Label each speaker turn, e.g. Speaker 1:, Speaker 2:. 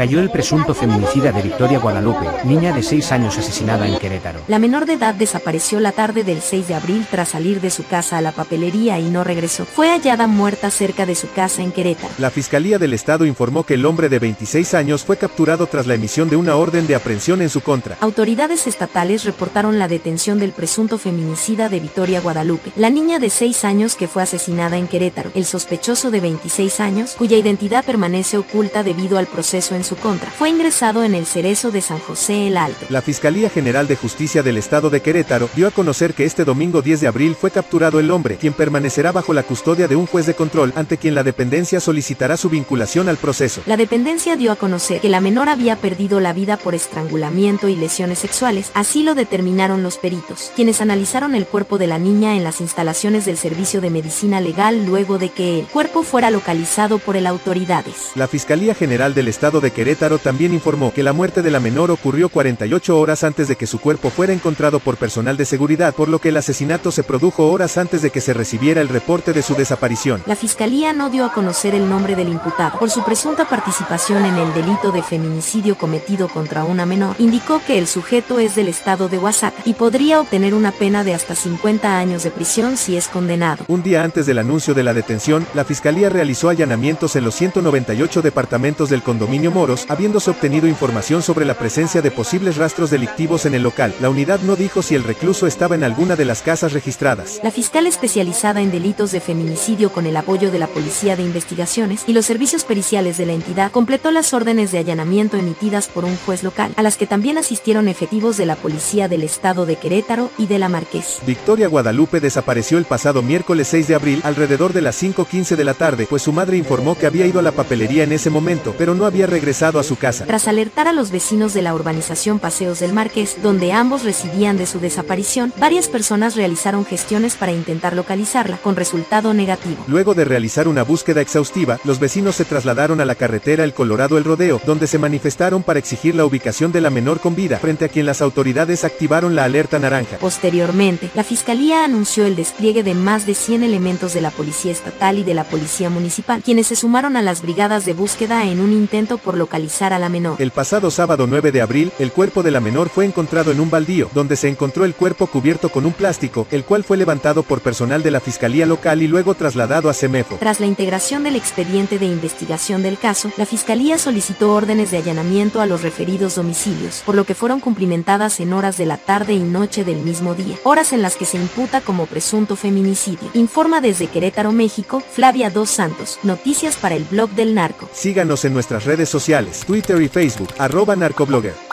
Speaker 1: Cayó el presunto feminicida de Victoria Guadalupe, niña de 6 años asesinada en Querétaro.
Speaker 2: La menor de edad desapareció la tarde del 6 de abril tras salir de su casa a la papelería y no regresó. Fue hallada muerta cerca de su casa en Querétaro.
Speaker 3: La Fiscalía del Estado informó que el hombre de 26 años fue capturado tras la emisión de una orden de aprehensión en su contra.
Speaker 2: Autoridades estatales reportaron la detención del presunto feminicida de Victoria Guadalupe, la niña de 6 años que fue asesinada en Querétaro, el sospechoso de 26 años, cuya identidad permanece oculta debido al proceso en su contra. Fue ingresado en el cerezo de San José el Alto.
Speaker 3: La Fiscalía General de Justicia del Estado de Querétaro dio a conocer que este domingo 10 de abril fue capturado el hombre, quien permanecerá bajo la custodia de un juez de control, ante quien la dependencia solicitará su vinculación al proceso.
Speaker 2: La dependencia dio a conocer que la menor había perdido la vida por estrangulamiento y lesiones sexuales, así lo determinaron los peritos, quienes analizaron el cuerpo de la niña en las instalaciones del Servicio de Medicina Legal luego de que el cuerpo fuera localizado por el autoridades.
Speaker 3: La Fiscalía General del Estado de Querétaro también informó que la muerte de la menor ocurrió 48 horas antes de que su cuerpo fuera encontrado por personal de seguridad, por lo que el asesinato se produjo horas antes de que se recibiera el reporte de su desaparición.
Speaker 2: La Fiscalía no dio a conocer el nombre del imputado por su presunta participación en el delito de feminicidio cometido contra una menor. Indicó que el sujeto es del estado de Oaxaca y podría obtener una pena de hasta 50 años de prisión si es condenado.
Speaker 3: Un día antes del anuncio de la detención, la Fiscalía realizó allanamientos en los 198 departamentos del condominio Moros, habiéndose obtenido información sobre la presencia de posibles rastros delictivos en el local. La unidad no dijo si el recluso estaba en alguna de las casas registradas.
Speaker 2: La fiscal especializada en delitos de feminicidio con el apoyo de la Policía de Investigaciones y los servicios periciales de la entidad completó las órdenes de allanamiento emitidas por un juez local, a las que también asistieron efectivos de la Policía del Estado de Querétaro y de la Marqués.
Speaker 3: Victoria Guadalupe desapareció el pasado miércoles 6 de abril alrededor de las 5.15 de la tarde, pues su madre informó que había ido a la papelería en ese momento, pero no había regresado a su casa.
Speaker 2: Tras alertar a los vecinos de la urbanización Paseos del Marqués, donde ambos residían de su desaparición, varias personas realizaron gestiones para intentar localizarla, con resultado negativo.
Speaker 3: Luego de realizar una búsqueda exhaustiva, los vecinos se trasladaron a la carretera El Colorado El Rodeo, donde se manifestaron para exigir la ubicación de la menor con vida, frente a quien las autoridades activaron la alerta naranja.
Speaker 2: Posteriormente, la Fiscalía anunció el despliegue de más de 100 elementos de la Policía Estatal y de la Policía Municipal, quienes se sumaron a las brigadas de búsqueda en un intento por localizar a la menor.
Speaker 3: El pasado sábado 9 de abril, el cuerpo de la menor fue encontrado en un baldío, donde se encontró el cuerpo cubierto con un plástico, el cual fue levantado por personal de la Fiscalía local y luego trasladado a Semefo.
Speaker 2: Tras la integración del expediente de investigación del caso, la Fiscalía solicitó órdenes de allanamiento a los referidos domicilios, por lo que fueron cumplimentadas en horas de la tarde y noche del mismo día, horas en las que se imputa como presunto feminicidio. Informa desde Querétaro, México, Flavia Dos Santos, noticias para el blog del narco.
Speaker 3: Síganos en nuestras redes Twitter y Facebook, arroba narcoblogger.